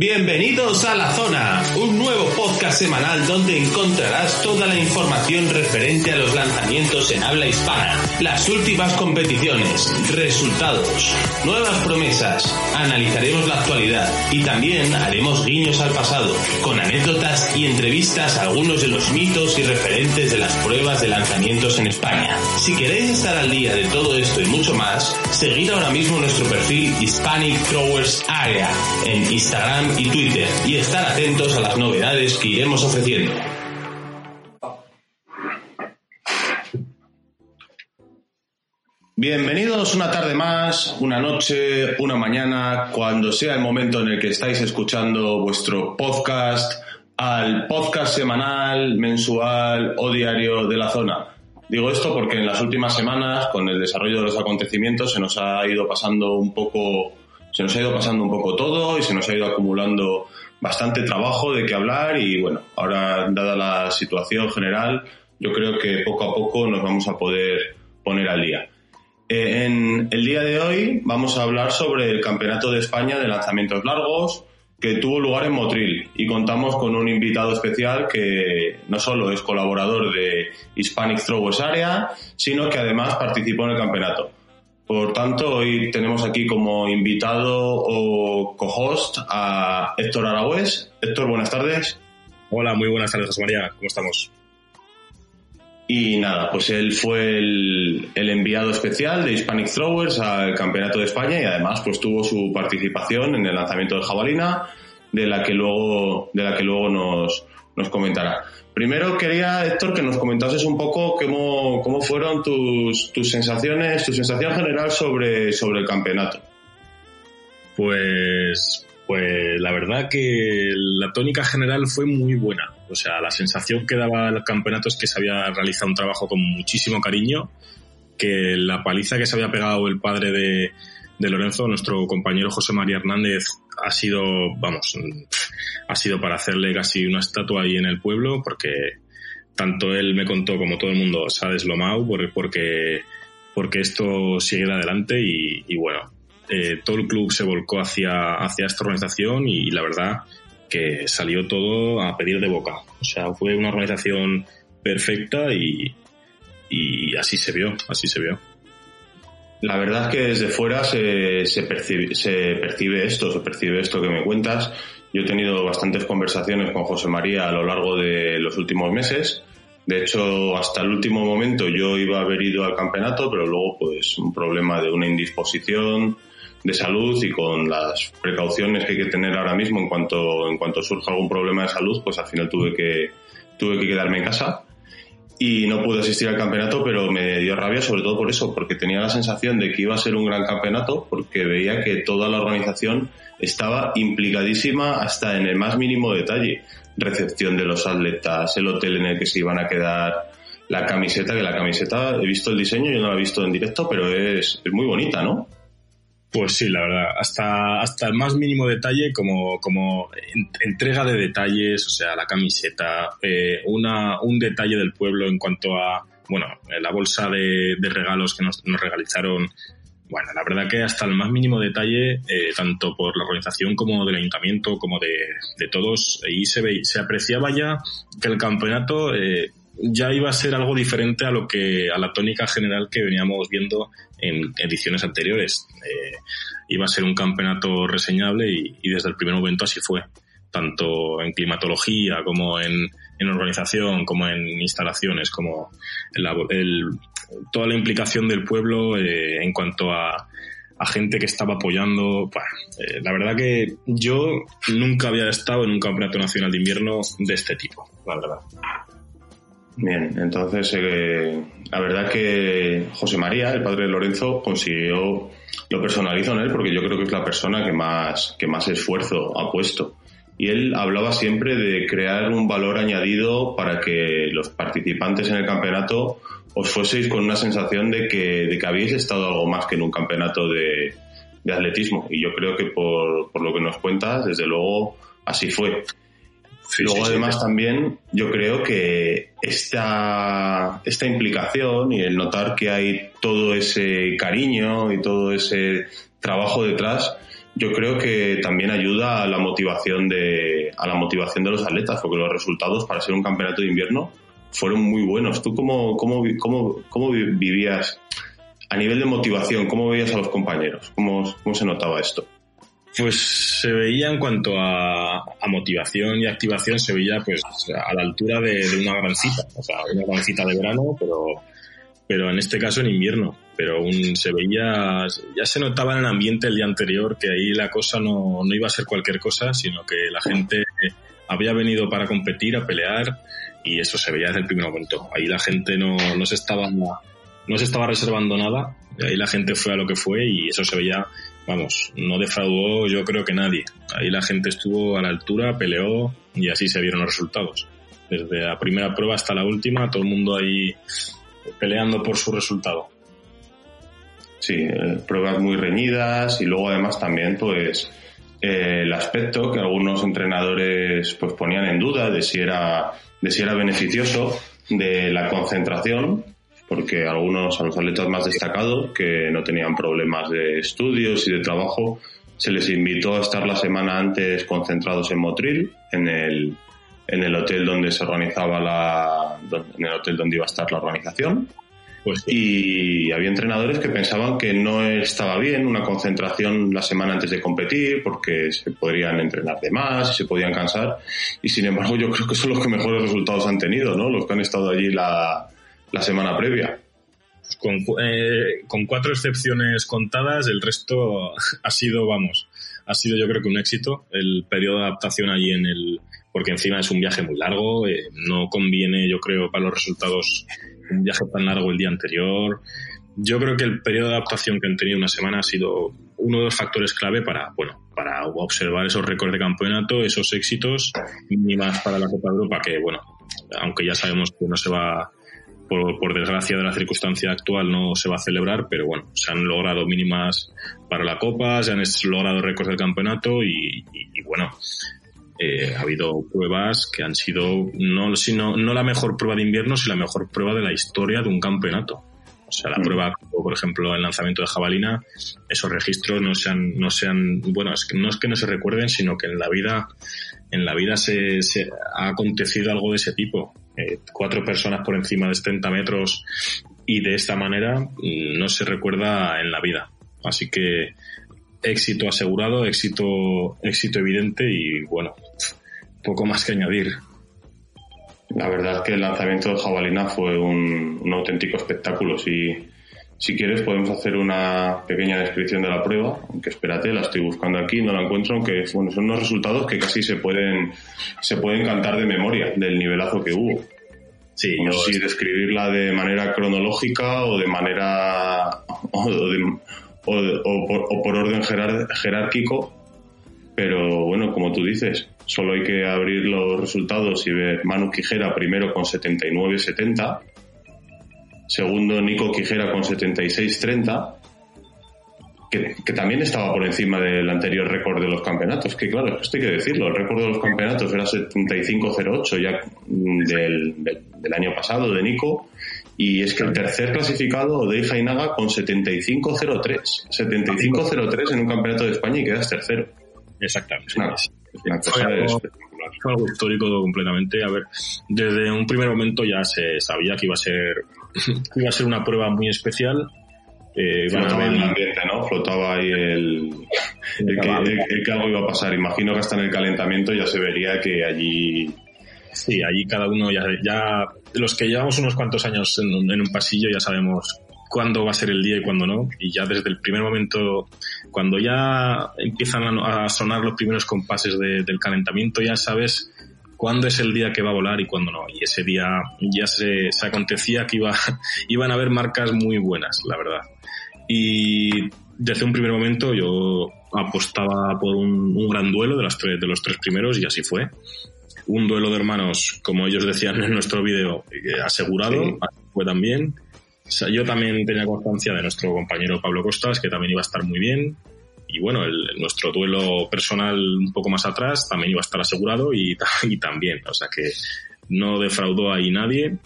Bienvenidos a La Zona, un nuevo podcast semanal donde encontrarás toda la información referente a los lanzamientos en habla hispana, las últimas competiciones, resultados, nuevas promesas, analizaremos la actualidad y también haremos guiños al pasado, con anécdotas y entrevistas a algunos de los mitos y referentes de las pruebas de lanzamientos en España. Si queréis estar al día de todo esto y mucho más, seguid ahora mismo nuestro perfil Hispanic Throwers Area en Instagram y Twitter y estar atentos a las novedades que iremos ofreciendo. Bienvenidos una tarde más, una noche, una mañana, cuando sea el momento en el que estáis escuchando vuestro podcast, al podcast semanal, mensual o diario de la zona. Digo esto porque en las últimas semanas, con el desarrollo de los acontecimientos, se nos ha ido pasando un poco se nos ha ido pasando un poco todo y se nos ha ido acumulando bastante trabajo de qué hablar y bueno, ahora dada la situación general, yo creo que poco a poco nos vamos a poder poner al día. Eh, en el día de hoy vamos a hablar sobre el Campeonato de España de lanzamientos largos que tuvo lugar en Motril y contamos con un invitado especial que no solo es colaborador de Hispanic Throwers Area, sino que además participó en el campeonato. Por tanto, hoy tenemos aquí como invitado o co-host a Héctor Aragüés. Héctor, buenas tardes. Hola, muy buenas tardes, José María. ¿Cómo estamos? Y nada, pues él fue el, enviado especial de Hispanic Throwers al Campeonato de España y además pues tuvo su participación en el lanzamiento de jabalina, de la que luego, de la que luego nos, nos comentará. Primero quería, Héctor, que nos comentases un poco cómo, cómo fueron tus, tus sensaciones, tu sensación general sobre, sobre el campeonato. Pues, pues la verdad que la tónica general fue muy buena. O sea, la sensación que daba el campeonato es que se había realizado un trabajo con muchísimo cariño, que la paliza que se había pegado el padre de, de Lorenzo, nuestro compañero José María Hernández, ha sido, vamos, ha sido para hacerle casi una estatua ahí en el pueblo, porque tanto él me contó como todo el mundo se ha deslomado porque, porque esto sigue adelante y, bueno, eh, todo el club se volcó hacia, hacia esta organización y la verdad que salió todo a pedir de boca. O sea, fue una organización perfecta y, y así se vio, así se vio. La verdad es que desde fuera se, se, percibe, se percibe esto, se percibe esto que me cuentas. Yo he tenido bastantes conversaciones con José María a lo largo de los últimos meses. De hecho, hasta el último momento yo iba a haber ido al campeonato, pero luego pues un problema de una indisposición de salud y con las precauciones que hay que tener ahora mismo en cuanto, en cuanto surja algún problema de salud, pues al final tuve que, tuve que quedarme en casa y no pude asistir al campeonato, pero me dio rabia sobre todo por eso, porque tenía la sensación de que iba a ser un gran campeonato, porque veía que toda la organización estaba implicadísima hasta en el más mínimo detalle. Recepción de los atletas, el hotel en el que se iban a quedar, la camiseta, que la camiseta, he visto el diseño, yo no la he visto en directo, pero es, es muy bonita, ¿no? Pues sí, la verdad, hasta, hasta el más mínimo detalle, como, como entrega de detalles, o sea, la camiseta, eh, una, un detalle del pueblo en cuanto a, bueno, la bolsa de, de regalos que nos, nos, regalizaron. Bueno, la verdad que hasta el más mínimo detalle, eh, tanto por la organización como del ayuntamiento, como de, de todos, ahí se, ve, se apreciaba ya que el campeonato eh, ya iba a ser algo diferente a lo que a la tónica general que veníamos viendo en ediciones anteriores. Eh, iba a ser un campeonato reseñable y, desde el primer momento así fue, tanto en climatología como en, en organización, como en instalaciones, como el, toda la implicación del pueblo eh, en cuanto a, a gente que estaba apoyando. Eh, la verdad que yo nunca había estado en un campeonato nacional de invierno de este tipo, la verdad. Bien, entonces eh, la verdad que José María, el padre de Lorenzo, consiguió, lo personalizo en él porque yo creo que es la persona que más, que más esfuerzo ha puesto y él hablaba siempre de crear un valor añadido para que los participantes en el campeonato os fueseis con una sensación de que, de que habéis estado algo más que en un campeonato de, de atletismo. Y yo creo que por, por, lo que nos cuentas, desde luego, así fue. Sí, Luego, sí, sí. además, también yo creo que esta, esta implicación y el notar que hay todo ese cariño y todo ese trabajo detrás, yo creo que también ayuda a la motivación de, a la motivación de los atletas, porque los resultados para ser un campeonato de invierno fueron muy buenos. ¿Tú cómo, cómo, cómo, cómo vivías a nivel de motivación? ¿Cómo veías a los compañeros? ¿Cómo, cómo se notaba esto? Pues se veía en cuanto a, a, motivación y activación, se veía pues a la altura de, una gran cita, o sea, una gran cita de verano, pero, pero en este caso en invierno. Pero un, se veía, ya se notaba en el ambiente el día anterior que ahí la cosa no, no iba a ser cualquier cosa, sino que la gente había venido para competir, a pelear, y eso se veía desde el primer momento. Ahí la gente no, no se estaba no se estaba reservando nada, ahí la gente fue a lo que fue y eso se veía vamos, no defraudó yo creo que nadie. Ahí la gente estuvo a la altura, peleó y así se vieron los resultados. Desde la primera prueba hasta la última, todo el mundo ahí peleando por su resultado. Sí, eh, pruebas muy reñidas y luego además también pues eh, el aspecto que algunos entrenadores pues ponían en duda de si era de si era beneficioso de la concentración porque algunos, a los atletas más destacados, que no tenían problemas de estudios y de trabajo, se les invitó a estar la semana antes concentrados en Motril, en el, en el hotel donde se organizaba la, en el hotel donde iba a estar la organización. Pues sí. Y había entrenadores que pensaban que no estaba bien una concentración la semana antes de competir porque se podrían entrenar de más se podían cansar. Y sin embargo, yo creo que son los que mejores resultados han tenido, ¿no? Los que han estado allí la, la semana previa. Con, eh, con, cuatro excepciones contadas, el resto ha sido, vamos, ha sido yo creo que un éxito. El periodo de adaptación allí en el, porque encima es un viaje muy largo, eh, no conviene yo creo para los resultados un viaje tan largo el día anterior. Yo creo que el periodo de adaptación que han tenido una semana ha sido uno de los factores clave para, bueno, para observar esos récords de campeonato, esos éxitos más para la Copa Europa que, bueno, aunque ya sabemos que no se va por, por, desgracia de la circunstancia actual no se va a celebrar, pero bueno, se han logrado mínimas para la Copa, se han logrado récords del campeonato y, y, y bueno, eh, ha habido pruebas que han sido no, sino, no la mejor prueba de invierno, sino la mejor prueba de la historia de un campeonato. O sea, la mm. prueba, por ejemplo, el lanzamiento de jabalina, esos registros no se han, no se han, bueno, es que no es que no se recuerden, sino que en la vida, en la vida se, se ha acontecido algo de ese tipo. Eh, cuatro personas por encima de 30 metros y de esta manera no se recuerda en la vida. Así que éxito asegurado, éxito, éxito evidente y bueno, poco más que añadir. La verdad es que el lanzamiento de jabalina fue un, un auténtico espectáculo. Si, si quieres podemos hacer una pequeña descripción de la prueba, aunque espérate, la estoy buscando aquí, no la encuentro, aunque bueno, son unos resultados que casi se pueden, se pueden cantar de memoria del nivelazo que hubo. Sí, no sé si describirla de manera cronológica o de manera o, de, o, o, por, o por, orden jerar, jerárquico, pero bueno, como tú dices, solo hay que abrir los resultados y ver Manu Quijera primero con 79-70, segundo Nico Quijera con 76-30, que, que, también estaba por encima del anterior récord de los campeonatos, que claro, esto hay que decirlo, el récord de los campeonatos era 75-08 ya del, del, del, año pasado de Nico, y es que el tercer clasificado, Dei Jainaga, con 75-03, 75-03 en un campeonato de España y quedas tercero. Exactamente. Es una, una cosa fue, algo, espectacular. fue algo histórico completamente. A ver, desde un primer momento ya se sabía que iba a ser, iba a ser una prueba muy especial. Eh, Flotaba en el ambiente, ¿no? Flotaba ahí el, el, que, el, el, que, algo iba a pasar. Imagino que hasta en el calentamiento ya se vería que allí... Sí, allí cada uno ya, ya los que llevamos unos cuantos años en, en un pasillo ya sabemos cuándo va a ser el día y cuándo no. Y ya desde el primer momento, cuando ya empiezan a, sonar los primeros compases de, del calentamiento, ya sabes cuándo es el día que va a volar y cuándo no. Y ese día ya se, se acontecía que iba, iban a haber marcas muy buenas, la verdad. Y desde un primer momento yo apostaba por un, un gran duelo de, las tres, de los tres primeros y así fue. Un duelo de hermanos, como ellos decían en nuestro vídeo, eh, asegurado, Sí. fue también. O sea, yo también tenía constancia de nuestro compañero Pablo Costas, que también iba a estar muy bien. Y bueno, el- nuestro duelo personal un poco más atrás también iba a estar asegurado y, y también. O sea que no defraudó ahí nadie.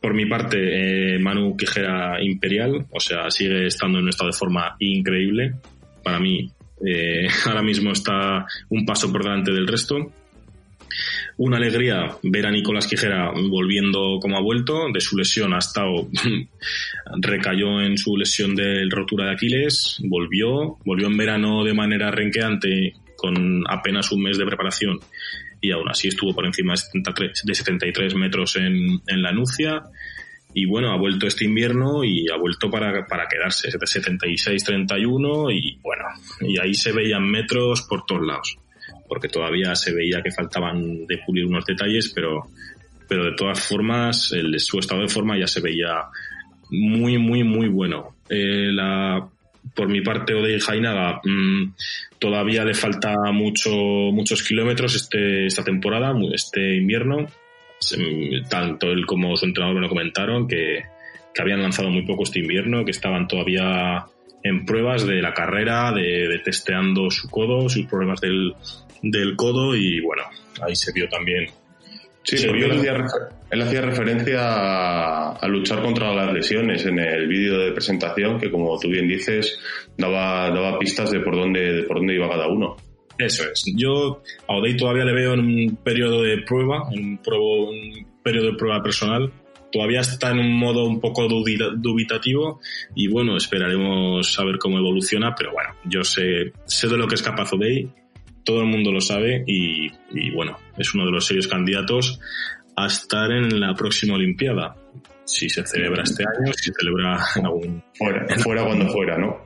Por mi parte, eh, Manu Quijera Imperial, o sea, sigue estando en un estado de forma increíble. Para mí, eh, ahora mismo está un paso por delante del resto. Una alegría ver a Nicolás Quijera volviendo como ha vuelto. De su lesión ha estado, recayó en su lesión de rotura de Aquiles, volvió, volvió en verano de manera renqueante con apenas un mes de preparación y aún así estuvo por encima de 73, de 73 metros en, en la Nucia. Y bueno, ha vuelto este invierno y ha vuelto para, para quedarse, 76-31 y bueno, y ahí se veían metros por todos lados, porque todavía se veía que faltaban de pulir unos detalles, pero, pero de todas formas el, su estado de forma ya se veía muy, muy, muy bueno. Eh, por mi parte, Odey Jainaga mmm, todavía le falta mucho, muchos kilómetros este, esta temporada, este invierno. Tanto él como su entrenador me lo comentaron, que, que habían lanzado muy poco este invierno, que estaban todavía en pruebas de la carrera, de, de testeando su codo, sus problemas del, del codo y bueno, ahí se vio también Sí, se porque él hacía, él hacía, referencia a, a, luchar contra las lesiones en el vídeo de presentación, que como tú bien dices, daba, daba pistas de por dónde, de por dónde iba cada uno. Eso es. Yo a Odey todavía le veo en un periodo de prueba, en un, pruebo, un periodo de prueba personal. Todavía está en un modo un poco dubitativo y bueno, esperaremos a ver cómo evoluciona, pero bueno, yo sé, sé de lo que es capaz Odey todo el mundo lo sabe y, y, bueno, es uno de los serios candidatos a estar en la próxima Olimpiada. Si se celebra este año, si se celebra en algún... Fuera, fuera cuando fuera, ¿no?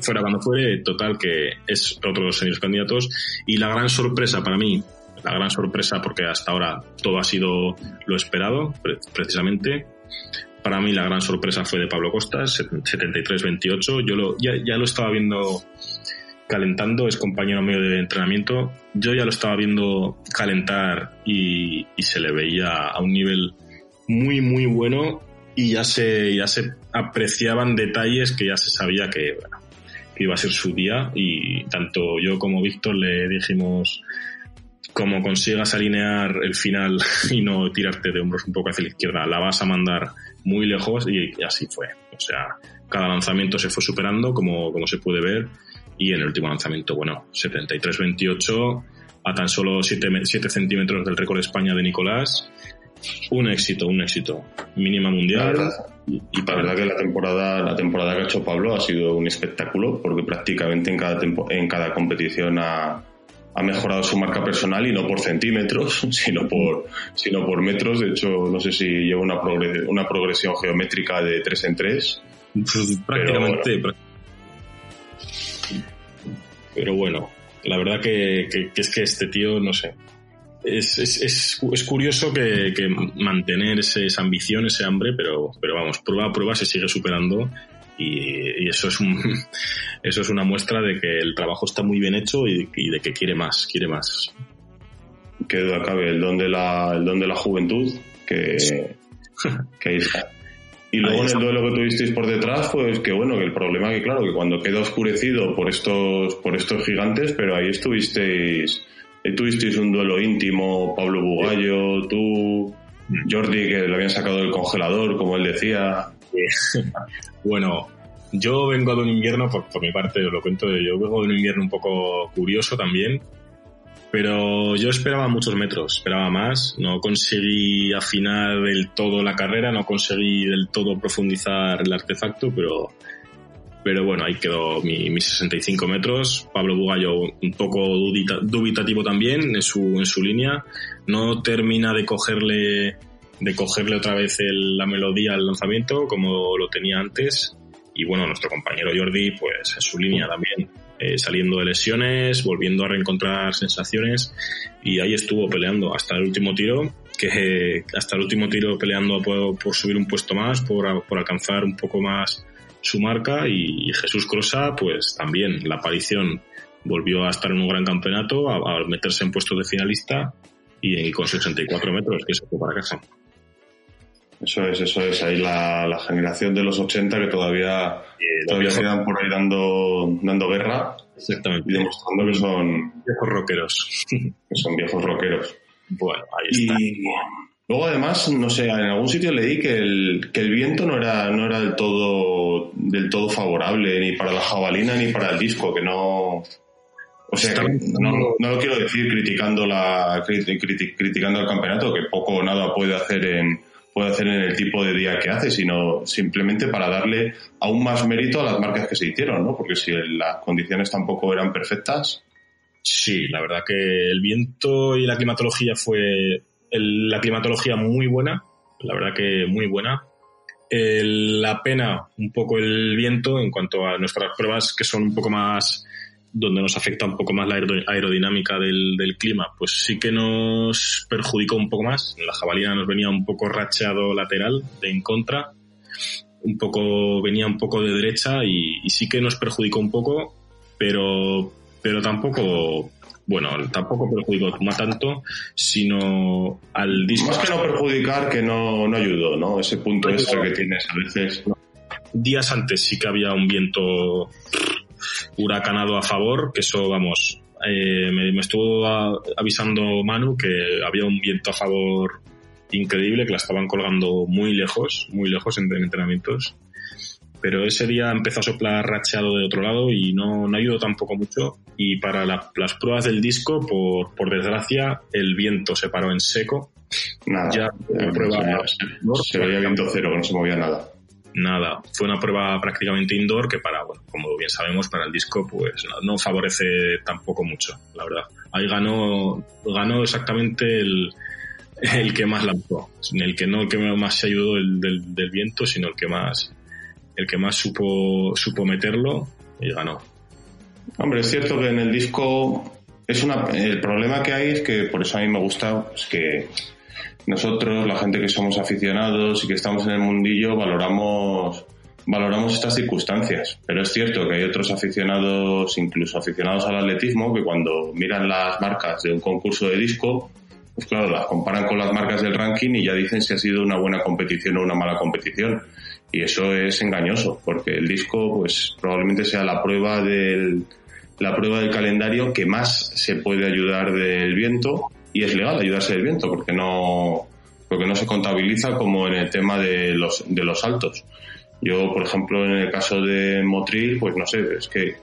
Fuera cuando fuere, total que es otro de los serios candidatos. Y la gran sorpresa para mí, la gran sorpresa porque hasta ahora todo ha sido lo esperado, precisamente, para mí la gran sorpresa fue de Pablo Costas, 73-28. Yo lo, ya, ya lo estaba viendo calentando, es compañero mío de entrenamiento. Yo ya lo estaba viendo calentar y, se le veía a un nivel muy, muy bueno y ya se, ya se apreciaban detalles que ya se sabía que, que iba a ser su día y tanto yo como Víctor le dijimos como consigas alinear el final y no tirarte de hombros un poco hacia la izquierda, la vas a mandar muy lejos y, así fue. O sea, cada lanzamiento se fue superando como, como se puede ver y en el último lanzamiento, bueno, 73-28 a tan solo 7, 7, centímetros del récord de España de Nicolás. Un éxito, un éxito. Mínima mundial. La verdad, y, y la verdad que la temporada, la temporada que ha hecho Pablo ha sido un espectáculo porque prácticamente en cada, tempo, en cada competición ha, ha mejorado su marca personal y no por centímetros, sino por, sino por metros. De hecho, no sé si lleva una, progres, una progresión geométrica de 3 en 3. Pues prácticamente, pero, pero bueno, la verdad que, que, que, es que este tío, no sé, es, es, es, es curioso que, que mantener ese, esa ambición, ese hambre, pero, pero vamos, prueba a prueba se sigue superando y, y, eso es un, eso es una muestra de que el trabajo está muy bien hecho y, y de que quiere más, quiere más. Que duda cabe, el don de la, el don de la juventud, que, que ahí está. Y luego en el duelo que tuvisteis por detrás, pues que bueno, que el problema que claro, que cuando queda oscurecido por estos, por estos gigantes, pero ahí estuvisteis, ahí tuvisteis un duelo íntimo, Pablo Bugallo, tú, Jordi, que le habían sacado del congelador, como él decía. bueno, yo vengo de un invierno, por, por mi parte os lo cuento, yo vengo de un invierno un poco curioso también, pero yo esperaba muchos metros, esperaba más, no conseguí afinar del todo la carrera, no conseguí del todo profundizar el artefacto, pero, pero bueno, ahí quedó mi, mis 65 metros. Pablo Bugallo un poco dubita, dubitativo también en su, en su línea, no termina de cogerle, de cogerle otra vez el, la melodía al lanzamiento como lo tenía antes. Y bueno, nuestro compañero Jordi, pues en su línea también eh, saliendo de lesiones, volviendo a reencontrar sensaciones y ahí estuvo peleando hasta el último tiro, que hasta el último tiro peleando por, por subir un puesto más, por, por, alcanzar un poco más su marca y, Jesús Crosa pues también la aparición volvió a estar en un gran campeonato, a, meterse en puestos de finalista y, con 64 metros, que se fue para casa. Eso es, eso es. Ahí la, generación de los 80 que todavía, todavía quedan por ahí dando, dando guerra. Exactamente. Y demostrando que son viejos rockeros. Que son viejos rockeros. Bueno, ahí está. Y luego además, no sé, en algún sitio leí que el, que el viento no era, no era del todo, del todo favorable ni para la jabalina ni para el disco, que no, o sea, no, no, lo quiero decir criticando la criticando el campeonato, que poco o nada puede hacer en puede hacer en el tipo de día que hace, sino simplemente para darle aún más mérito a las marcas que se hicieron, ¿no? Porque si las condiciones tampoco eran perfectas. Sí, la verdad que el viento y la climatología fue la climatología muy buena, la verdad que muy buena. la pena un poco el viento en cuanto a nuestras pruebas que son un poco más donde nos afecta un poco más la aerodinámica del, clima, pues sí que nos perjudicó un poco más. La jabalina nos venía un poco racheado lateral de en contra, un poco venía un poco de derecha y, sí que nos perjudicó un poco, pero pero tampoco bueno, tampoco perjudicó más tanto, sino al disco. Más que no perjudicar, que no, no ayudó, ¿no? Ese punto extra que tienes a veces. Días antes sí que había un viento huracanado a favor, que eso, vamos, eh, me, estuvo avisando Manu que había un viento a favor increíble, que la estaban colgando muy lejos, muy lejos en entrenamientos. Pero ese día empezó a soplar racheado de otro lado y no, no ayudó tampoco mucho. Y para las pruebas del disco, por, por desgracia, el viento se paró en seco. Nada. Ya, prueba, se veía viento cero, no se movía nada nada. Fue una prueba prácticamente indoor que para, bueno, como bien sabemos, para el disco pues no, favorece tampoco mucho, la verdad. Ahí ganó, ganó exactamente el, el que más lanzó, el que no el que más se ayudó del, del, viento, sino el que más el que más supo supo meterlo y ganó. Hombre, es cierto que en el disco es una el problema que hay es que por eso a mí me gusta es que nosotros, la gente que somos aficionados y que estamos en el mundillo, valoramos, valoramos estas circunstancias. Pero es cierto que hay otros aficionados, incluso aficionados al atletismo, que cuando miran las marcas de un concurso de disco, pues claro, las comparan con las marcas del ranking y ya dicen si ha sido una buena competición o una mala competición. Y eso es engañoso, porque el disco, pues probablemente sea la prueba del, la prueba del calendario que más se puede ayudar del viento y es legal ayudarse del viento porque no porque no se contabiliza como en el tema de los de los saltos. Yo, por ejemplo, en el caso de Motril, pues no sé, es que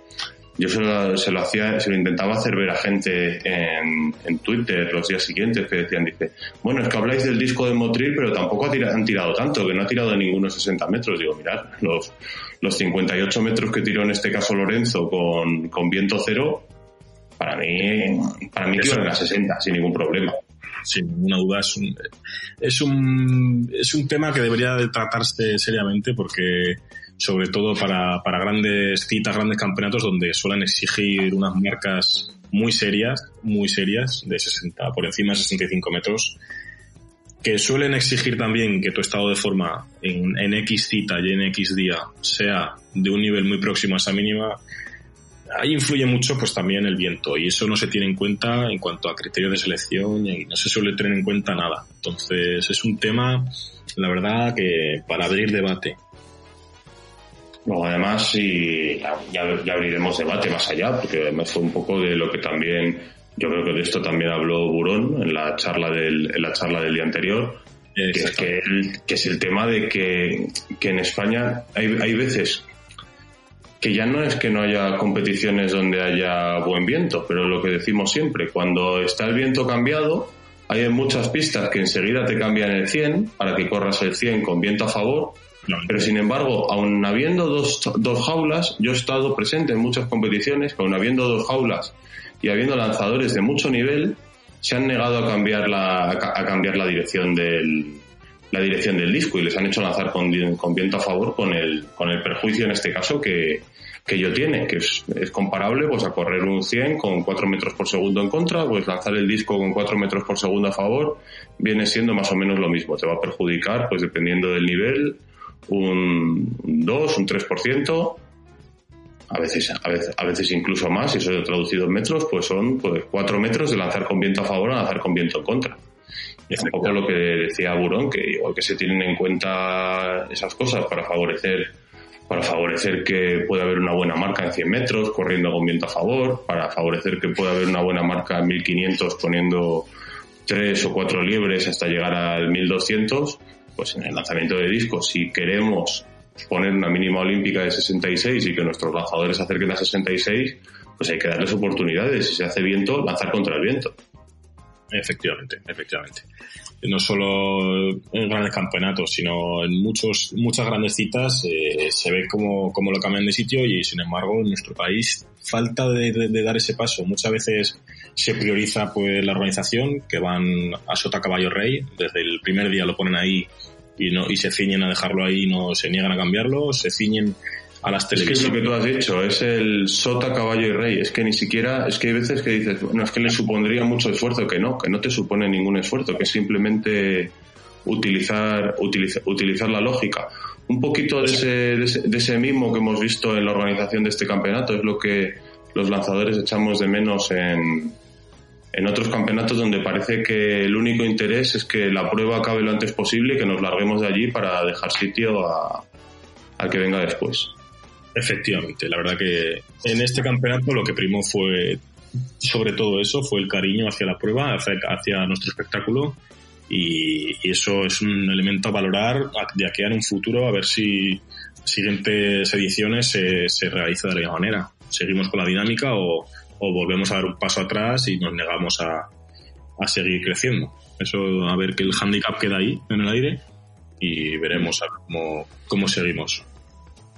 yo se lo, se lo hacía, se lo intentaba hacer ver a gente en, en, Twitter los días siguientes que decían, dice, bueno, es que habláis del disco de Motril, pero tampoco han tirado tanto, que no ha tirado ninguno 60 metros. Digo, mirad, los, los 58 metros que tiró en este caso Lorenzo con, con viento cero, para mí, para mí en las 60, sin ningún problema. Sin ninguna duda, es un, es un, es un tema que debería de tratarse seriamente porque, sobre todo para, para grandes citas, grandes campeonatos donde suelen exigir unas marcas muy serias, muy serias, de 60, por encima de 65 metros, que suelen exigir también que tu estado de forma en, en X cita y en X día sea de un nivel muy próximo a esa mínima, ahí influye mucho pues también el viento y eso no se tiene en cuenta en cuanto a criterios de selección y no se suele tener en cuenta nada. Entonces es un tema, la verdad, que para abrir debate. Luego además sí, ya, abriremos debate más allá, porque además fue un poco de lo que también, yo creo que de esto también habló Burón en la charla del, en la charla del día anterior, que es, que, que es el tema de que, que en España hay, hay veces que ya no es que no haya competiciones donde haya buen viento, pero lo que decimos siempre, cuando está el viento cambiado, hay muchas pistas que enseguida te cambian el 100 para que corras el 100 con viento a favor, pero sin embargo, aun habiendo dos, dos jaulas, yo he estado presente en muchas competiciones, aun habiendo dos jaulas y habiendo lanzadores de mucho nivel, se han negado a cambiar la, a cambiar la dirección del, la dirección del disco y les han hecho lanzar con, viento a favor con el, con el perjuicio en este caso que, que yo tiene, que es, es, comparable pues a correr un 100 con 4 metros por segundo en contra, pues lanzar el disco con 4 metros por segundo a favor viene siendo más o menos lo mismo. Te va a perjudicar pues dependiendo del nivel un 2, un 3%, a veces, a veces, a veces incluso más, y eso traducido en metros, pues son pues, 4 metros de lanzar con viento a favor a lanzar con viento en contra. Y es un poco lo que decía Burón, que igual que se tienen en cuenta esas cosas para favorecer para favorecer que pueda haber una buena marca en 100 metros corriendo con viento a favor, para favorecer que pueda haber una buena marca en 1500 poniendo tres o cuatro liebres hasta llegar al 1200, pues en el lanzamiento de discos, si queremos poner una mínima olímpica de 66 y que nuestros lanzadores acerquen a 66, pues hay que darles oportunidades. Si se hace viento, lanzar contra el viento. Efectivamente, efectivamente. No solo en grandes campeonatos, sino en muchos, muchas grandes citas eh, se ve como, como, lo cambian de sitio y sin embargo en nuestro país falta de, de, dar ese paso. Muchas veces se prioriza pues la organización, que van a Sota Caballo Rey, desde el primer día lo ponen ahí y no y se ciñen a dejarlo ahí, no se niegan a cambiarlo, se ciñen a. Es que es lo que tú has dicho, es el sota, caballo y rey. Es que ni siquiera, es que hay veces que dices, bueno, es que le supondría mucho esfuerzo, que no, que no te supone ningún esfuerzo, que es simplemente utilizar, utilizar, utilizar la lógica. Un poquito de ese, de ese, de ese mismo que hemos visto en la organización de este campeonato es lo que los lanzadores echamos de menos en, en otros campeonatos donde parece que el único interés es que la prueba acabe lo antes posible y que nos larguemos de allí para dejar sitio a, al que venga después. Efectivamente, la verdad que en este campeonato lo que primó fue sobre todo eso, fue el cariño hacia la prueba, hacia, nuestro espectáculo y, eso es un elemento a valorar de aquí en un futuro a ver si siguientes ediciones se, se realiza de la manera. Seguimos con la dinámica o, o volvemos a dar un paso atrás y nos negamos a, a seguir creciendo. Eso a ver que el handicap queda ahí en el aire y veremos a cómo, cómo seguimos.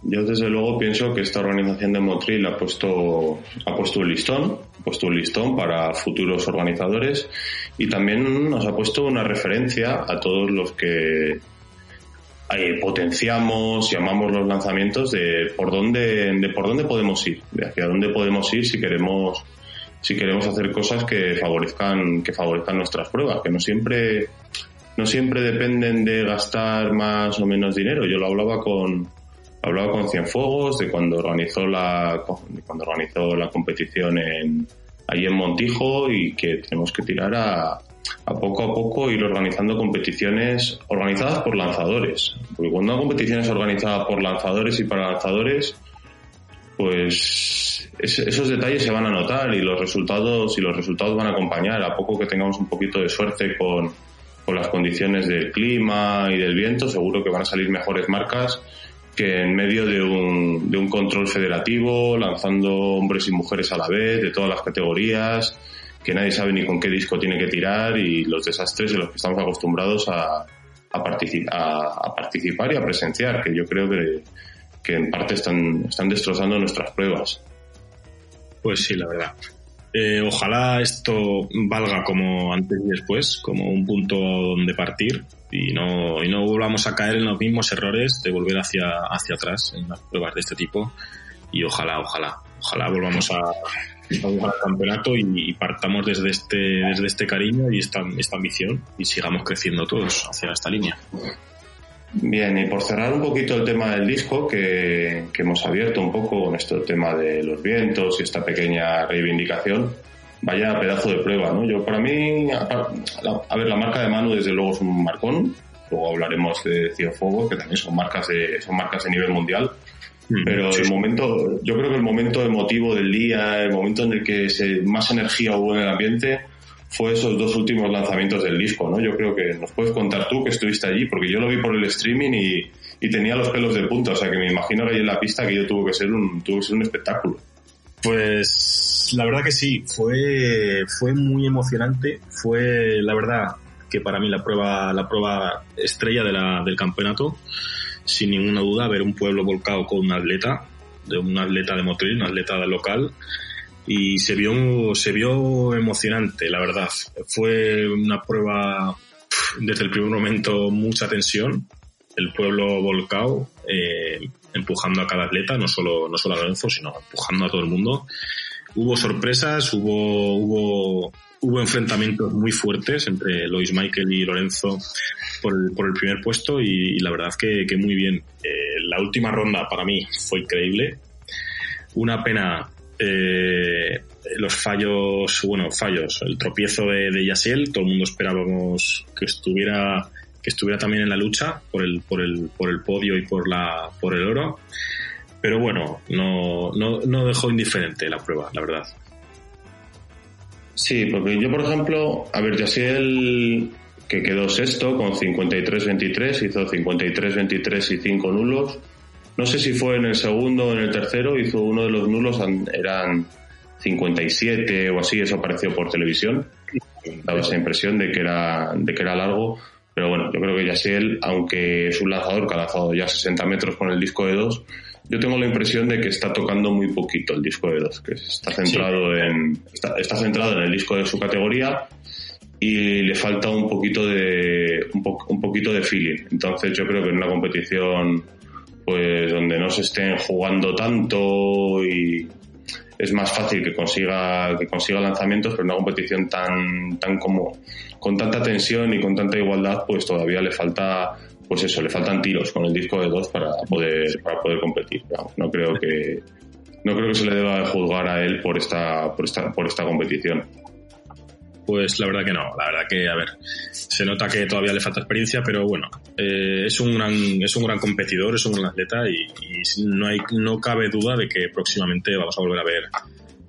Yo desde luego pienso que esta organización de Motril ha puesto, ha puesto un listón, ha puesto un listón para futuros organizadores y también nos ha puesto una referencia a todos los que eh, potenciamos y amamos los lanzamientos de por dónde, de por dónde podemos ir, de hacia dónde podemos ir si queremos, si queremos hacer cosas que favorezcan, que favorezcan nuestras pruebas, que no siempre, no siempre dependen de gastar más o menos dinero. Yo lo hablaba con, hablaba con Cienfuegos de cuando organizó la cuando organizó la competición en allí en Montijo y que tenemos que tirar a, a poco a poco ir organizando competiciones organizadas por lanzadores. Porque cuando una competición es organizada por lanzadores y para lanzadores, pues esos detalles se van a notar y los resultados y los resultados van a acompañar a poco que tengamos un poquito de suerte con, con las condiciones del clima y del viento seguro que van a salir mejores marcas que en medio de un, de un control federativo, lanzando hombres y mujeres a la vez, de todas las categorías, que nadie sabe ni con qué disco tiene que tirar y los desastres de los que estamos acostumbrados a, a, a, participar y a presenciar, que yo creo que, que en parte están, están destrozando nuestras pruebas. Pues sí, la verdad. Eh, ojalá esto valga como antes y después, como un punto donde partir y no, y no volvamos a caer en los mismos errores de volver hacia, hacia atrás en las pruebas de este tipo. Y ojalá, ojalá, ojalá volvamos a, al campeonato y, partamos desde este, desde este cariño y esta, esta ambición y sigamos creciendo todos hacia esta línea. Bien, y por cerrar un poquito el tema del disco que, que hemos abierto un poco con este tema de los vientos y esta pequeña reivindicación, vaya pedazo de prueba, ¿no? Yo para mí, a, ver, la marca de Manu desde luego es un marcón, luego hablaremos de Fuego, que también son marcas de, son marcas de nivel mundial, pero el momento, yo creo que el momento emotivo del día, el momento en el que se, más energía hubo en el ambiente, fue esos dos últimos lanzamientos del disco, ¿no? Yo creo que nos puedes contar tú que estuviste allí, porque yo lo vi por el streaming y, y tenía los pelos de punta, o sea que me imagino que ahí en la pista que yo tuvo que ser un, tuvo que ser un espectáculo. Pues la verdad que sí, fue, fue muy emocionante, fue la verdad que para mí la prueba, la prueba estrella de la, del campeonato, sin ninguna duda, ver un pueblo volcado con un atleta, de un atleta de Motril, un atleta local, y se vio, se vio emocionante, la verdad. Fue una prueba desde el primer momento mucha tensión, el pueblo volcado, eh, empujando a cada atleta, no solo, no solo a Lorenzo, sino empujando a todo el mundo. Hubo sorpresas, hubo, hubo, hubo enfrentamientos muy fuertes entre Lois Michael y Lorenzo por el, por el primer puesto y, la verdad que, que muy bien. Eh, la última ronda para mí fue increíble. Una pena eh, los fallos, bueno, fallos, el tropiezo de, de Yasiel, todo el mundo esperábamos que estuviera que estuviera también en la lucha por el, por el, por el podio y por la, por el oro. Pero bueno, no, no, no dejó indiferente la prueba, la verdad. Sí, porque yo, por ejemplo, a ver, Yasiel, que quedó sexto con 53-23, hizo 53-23 y 5 nulos. No sé si fue en el segundo o en el tercero, hizo uno de los nulos, eran 57 o así, eso apareció por televisión. Daba esa impresión de que era, de que era largo. Pero bueno, yo creo que Yasiel, aunque es un lanzador que ha lanzado ya 60 metros con el disco de 2, yo tengo la impresión de que está tocando muy poquito el disco de 2, que está centrado en está, centrado en el disco de su categoría y le falta un poquito de un, un poquito de feeling. Entonces yo creo que en una competición pues donde no se estén jugando tanto y es más fácil que consiga que consiga lanzamientos, pero en una competición tan tan como con tanta tensión y con tanta igualdad, pues todavía le falta pues eso, le faltan tiros con el disco de dos para poder para poder competir. No, creo que no creo que se le deba juzgar a él por esta por esta por esta competición. Pues la verdad que no, la verdad que, a ver, se nota que todavía le falta experiencia, pero bueno, eh, es un gran, es un gran competidor, es un gran atleta y, no hay, no cabe duda de que próximamente vamos a volver a ver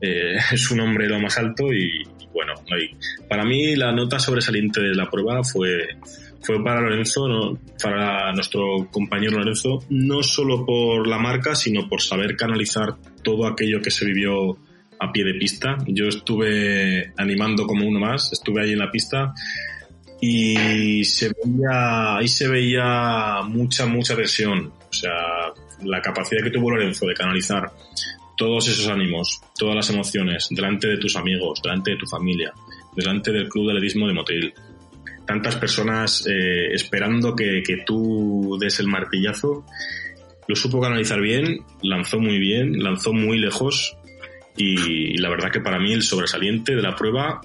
eh, su nombre lo más alto y, bueno, para mí la nota sobresaliente de la prueba fue, fue para Lorenzo, ¿no? para nuestro compañero Lorenzo, no solo por la marca, sino por saber canalizar todo aquello que se vivió a pie de pista. Yo estuve animando como uno más, estuve ahí en la pista y se veía, ahí se veía mucha, mucha tensión. O sea, la capacidad que tuvo Lorenzo de canalizar todos esos ánimos, todas las emociones, delante de tus amigos, delante de tu familia, delante del club de atletismo de Motel. Tantas personas eh, esperando que, que tú des el martillazo. Lo supo canalizar bien, lanzó muy bien, lanzó muy lejos y, la verdad que para mí el sobresaliente de la prueba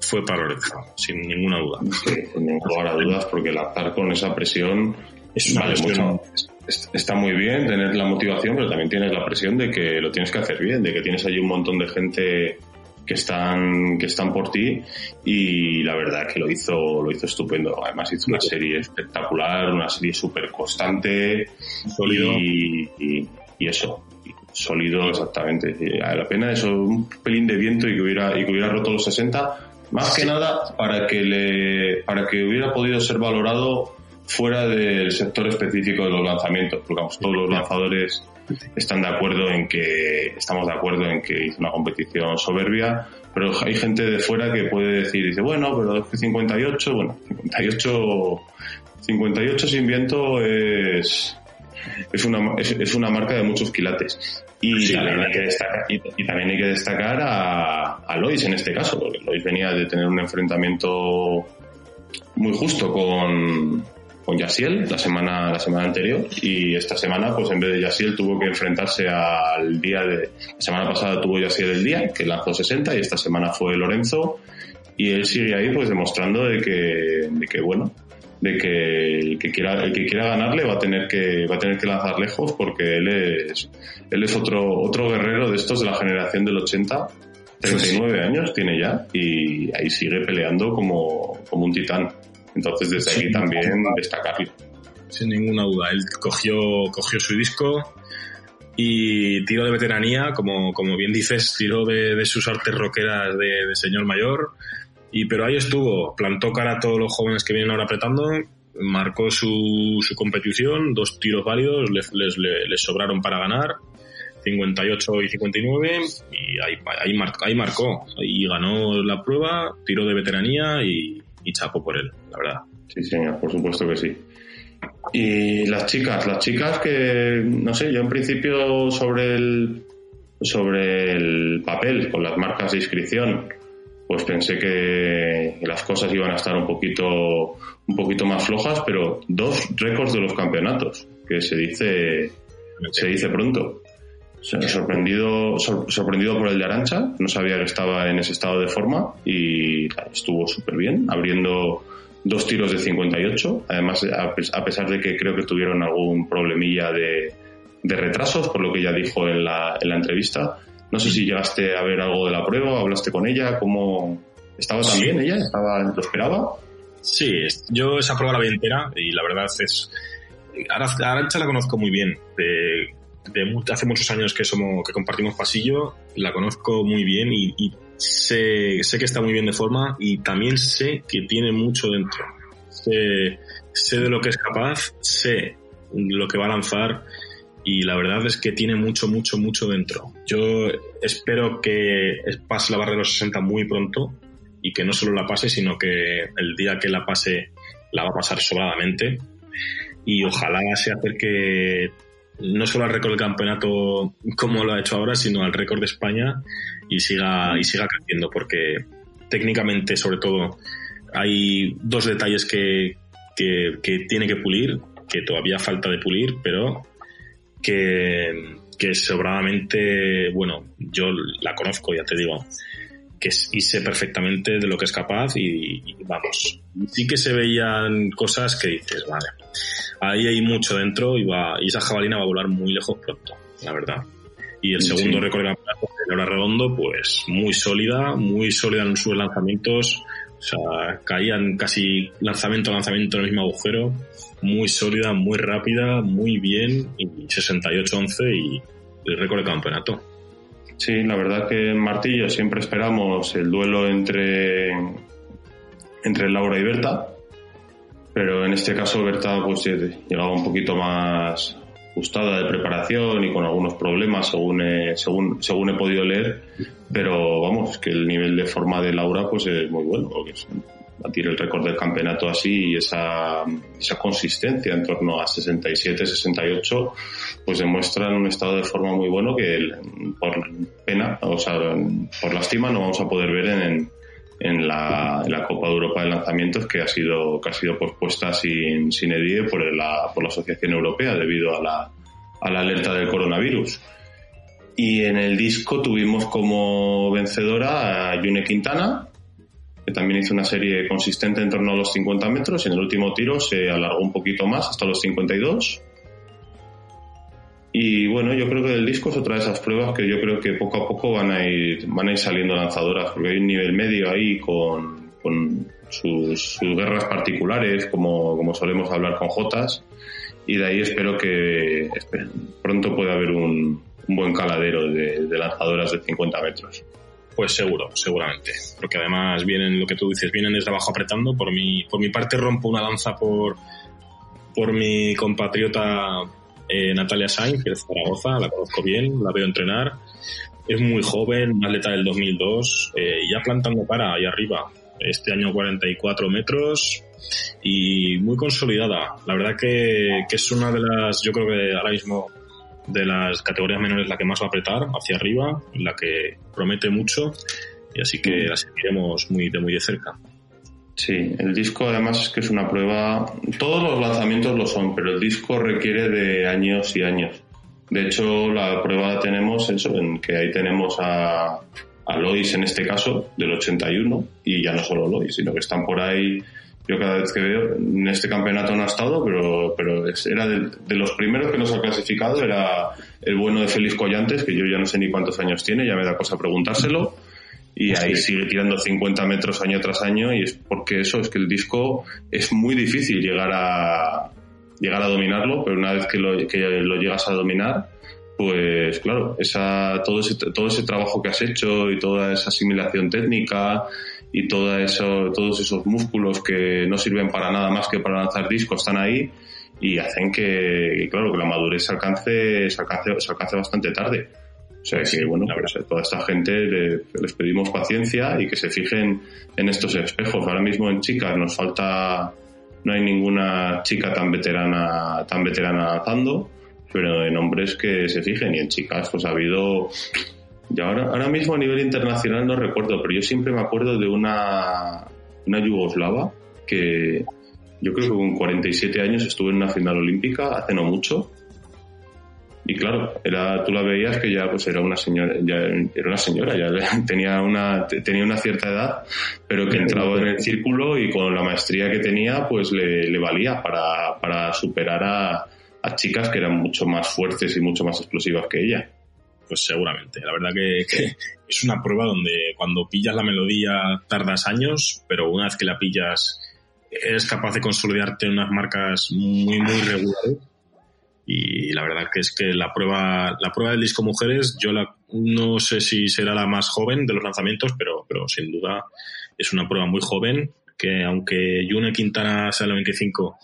fue para Lorenzo, sin ninguna duda. Sí, sin ninguna dudas, porque lanzar con esa presión es vale mucho. Está muy bien tener la motivación, pero también tienes la presión de que lo tienes que hacer bien, de que tienes allí un montón de gente que están que están por ti. Y la verdad que lo hizo lo hizo estupendo. Además hizo una serie espectacular una serie súper constante sólido y, y, eso sólido exactamente. A la pena eso, un pelín de viento y que hubiera, y que hubiera roto los 60, más que nada para que le, para que hubiera podido ser valorado fuera del sector específico de los lanzamientos, porque todos los lanzadores están de acuerdo en que, estamos de acuerdo en que hizo una competición soberbia, pero hay gente de fuera que puede decir, dice, bueno, pero es que 58, bueno, 58, 58 sin viento es, es una, es, una marca de muchos quilates. Y, también, hay que destacar, y, también hay que destacar a, a Lois en este caso, porque Lois venía de tener un enfrentamiento muy justo con, con Yasiel la semana, la semana anterior. Y esta semana pues en vez de Yasiel tuvo que enfrentarse al día de la semana pasada tuvo Yasiel el día que lanzó 60 y esta semana fue Lorenzo. Y él sigue ahí pues demostrando de que, de que bueno de que el que quiera el que quiera ganarle va a tener que va a tener que lanzar lejos porque él es él es otro otro guerrero de estos de la generación del 80 39 años tiene ya y ahí sigue peleando como, como un titán. Entonces desde aquí también destacarlo sin ninguna duda. Él cogió cogió su disco y tiró de veteranía como como bien dices tiró de, de sus artes rockeras de, de señor mayor y pero ahí estuvo, plantó cara a todos los jóvenes que vienen ahora apretando, marcó su, su competición, dos tiros válidos, les, les, sobraron para ganar, 58 y 59, y ahí, ahí, ahí marcó, y ganó la prueba, tiró de veteranía y, y por él, la verdad. Sí, señor, por supuesto que sí. Y las chicas, las chicas que, no sé, yo en principio sobre el, sobre el papel, con las marcas de inscripción, pues pensé que las cosas iban a estar un poquito, un poquito más flojas, pero dos récords de los campeonatos, que se dice, se dice pronto. sorprendido, sorprendido por el de Arancha, no sabía que estaba en ese estado de forma y estuvo súper bien, abriendo dos tiros de 58, además a pesar de que creo que tuvieron algún problemilla de, de retrasos, por lo que ella dijo en la, en la entrevista. No sé si llegaste a ver algo de la prueba, hablaste con ella, cómo estaba también ella, estaba, lo esperaba. Sí, yo esa prueba la vi entera y la verdad es Arancha la conozco muy bien. De, hace muchos años que somos que compartimos pasillo, la conozco muy bien y, sé, que está muy bien de forma y también sé que tiene mucho dentro. Sé, sé de lo que es capaz, sé lo que va a lanzar y la verdad es que tiene mucho, mucho, mucho dentro. Yo espero que pase la barrera de los 60 muy pronto y que no solo la pase, sino que el día que la pase la va a pasar sobradamente. Y ojalá se acerque no solo al récord del campeonato como lo ha hecho ahora, sino al récord de España y siga, y siga creciendo, porque técnicamente, sobre todo, hay dos detalles que, que, tiene que pulir, que todavía falta de pulir, pero que, que sobradamente, bueno, yo la conozco, ya te digo, que y sé perfectamente de lo que es capaz y, y, vamos, sí que se veían cosas que dices, vale, ahí hay mucho dentro y, va, y esa jabalina va a volar muy lejos pronto, la verdad. Y el segundo récord de Hora Redondo, pues muy sólida, muy sólida en sus lanzamientos. O sea, caían casi lanzamiento a lanzamiento en el mismo agujero. Muy sólida, muy rápida, muy bien. Y 68-11 y el récord de campeonato. Sí, la verdad que en Martillo siempre esperamos el duelo entre, entre Laura y Berta pero en este caso Berta pues llegaba un poquito más ajustada de preparación y con algunos problemas según he, según, según he podido leer, pero vamos, que el nivel de forma de Laura pues es muy bueno, porque batir el récord del campeonato así y esa, esa consistencia en torno a 67, 68, pues demuestran un estado de forma muy bueno que por pena, o sea, por lástima no vamos a poder ver en, en la, Copa de Europa de Lanzamientos que ha sido, que ha sido pospuesta sin, sin edie por la, por la Asociación Europea debido a la, a la alerta del coronavirus. Y en el disco tuvimos como vencedora a Yune Quintana, que también hizo una serie consistente en torno a los 50 metros. Y en el último tiro se alargó un poquito más hasta los 52 y bueno, yo creo que el disco es otra de esas pruebas que yo creo que poco a poco van a ir, van a ir saliendo lanzadoras, porque hay un nivel medio ahí con, con sus, guerras particulares, como, como solemos hablar con Jotas, y de ahí espero que pronto pueda haber un, buen caladero de, de, lanzadoras de 50 metros. Pues seguro, seguramente. Porque además vienen, lo que tú dices, vienen desde abajo apretando. Por mi, por mi parte rompo una lanza por, por mi compatriota eh, Natalia Sainz, que es Zaragoza, la conozco bien, la veo entrenar. Es muy joven, atleta del 2002, eh, ya plantando cara ahí arriba. Este año 44 metros y muy consolidada. La verdad que, es una de las, yo creo que ahora mismo de las categorías menores la que más va a apretar hacia arriba, la que promete mucho y así que la seguiremos muy de muy de cerca. Sí, el disco además es que es una prueba, todos los lanzamientos lo son, pero el disco requiere de años y años. De hecho, la prueba tenemos eso, en que ahí tenemos a, a Lois en este caso, del 81, y ya no solo Lois, sino que están por ahí, yo cada vez que veo, en este campeonato no ha estado, pero, pero era de, de los primeros que nos ha clasificado, era el bueno de Félix Collantes, que yo ya no sé ni cuántos años tiene, ya me da cosa preguntárselo y ahí sigue tirando 50 metros año tras año y es porque eso es que el disco es muy difícil llegar a llegar a dominarlo pero una vez que lo, que lo llegas a dominar pues claro esa todo ese todo ese trabajo que has hecho y toda esa asimilación técnica y todo eso, todos esos músculos que no sirven para nada más que para lanzar discos están ahí y hacen que, claro, que la madurez se alcance, se alcance, se alcance bastante tarde. O sea que, bueno, a toda esta gente les pedimos paciencia y que se fijen en estos espejos. Ahora mismo en chicas nos falta, no hay ninguna chica tan veterana, tan veterana lanzando, pero en hombres que se fijen y en chicas pues ha habido, y ahora, ahora mismo a nivel internacional no recuerdo, pero yo siempre me acuerdo de una, una yugoslava que yo creo que con 47 años estuvo en una final olímpica hace no mucho y claro, era, tú la veías que ya pues era una señora, era una señora, ya tenía una, tenía una cierta edad, pero que entraba en el círculo y con la maestría que tenía, pues le, le valía para, para superar a, a chicas que eran mucho más fuertes y mucho más explosivas que ella. Pues seguramente. La verdad que, que, es una prueba donde cuando pillas la melodía tardas años, pero una vez que la pillas eres capaz de consolidarte en unas marcas muy, muy regulares y la verdad que es que la prueba la prueba del disco mujeres yo la, no sé si será la más joven de los lanzamientos pero pero sin duda es una prueba muy joven que aunque Yune Quintana sea el 95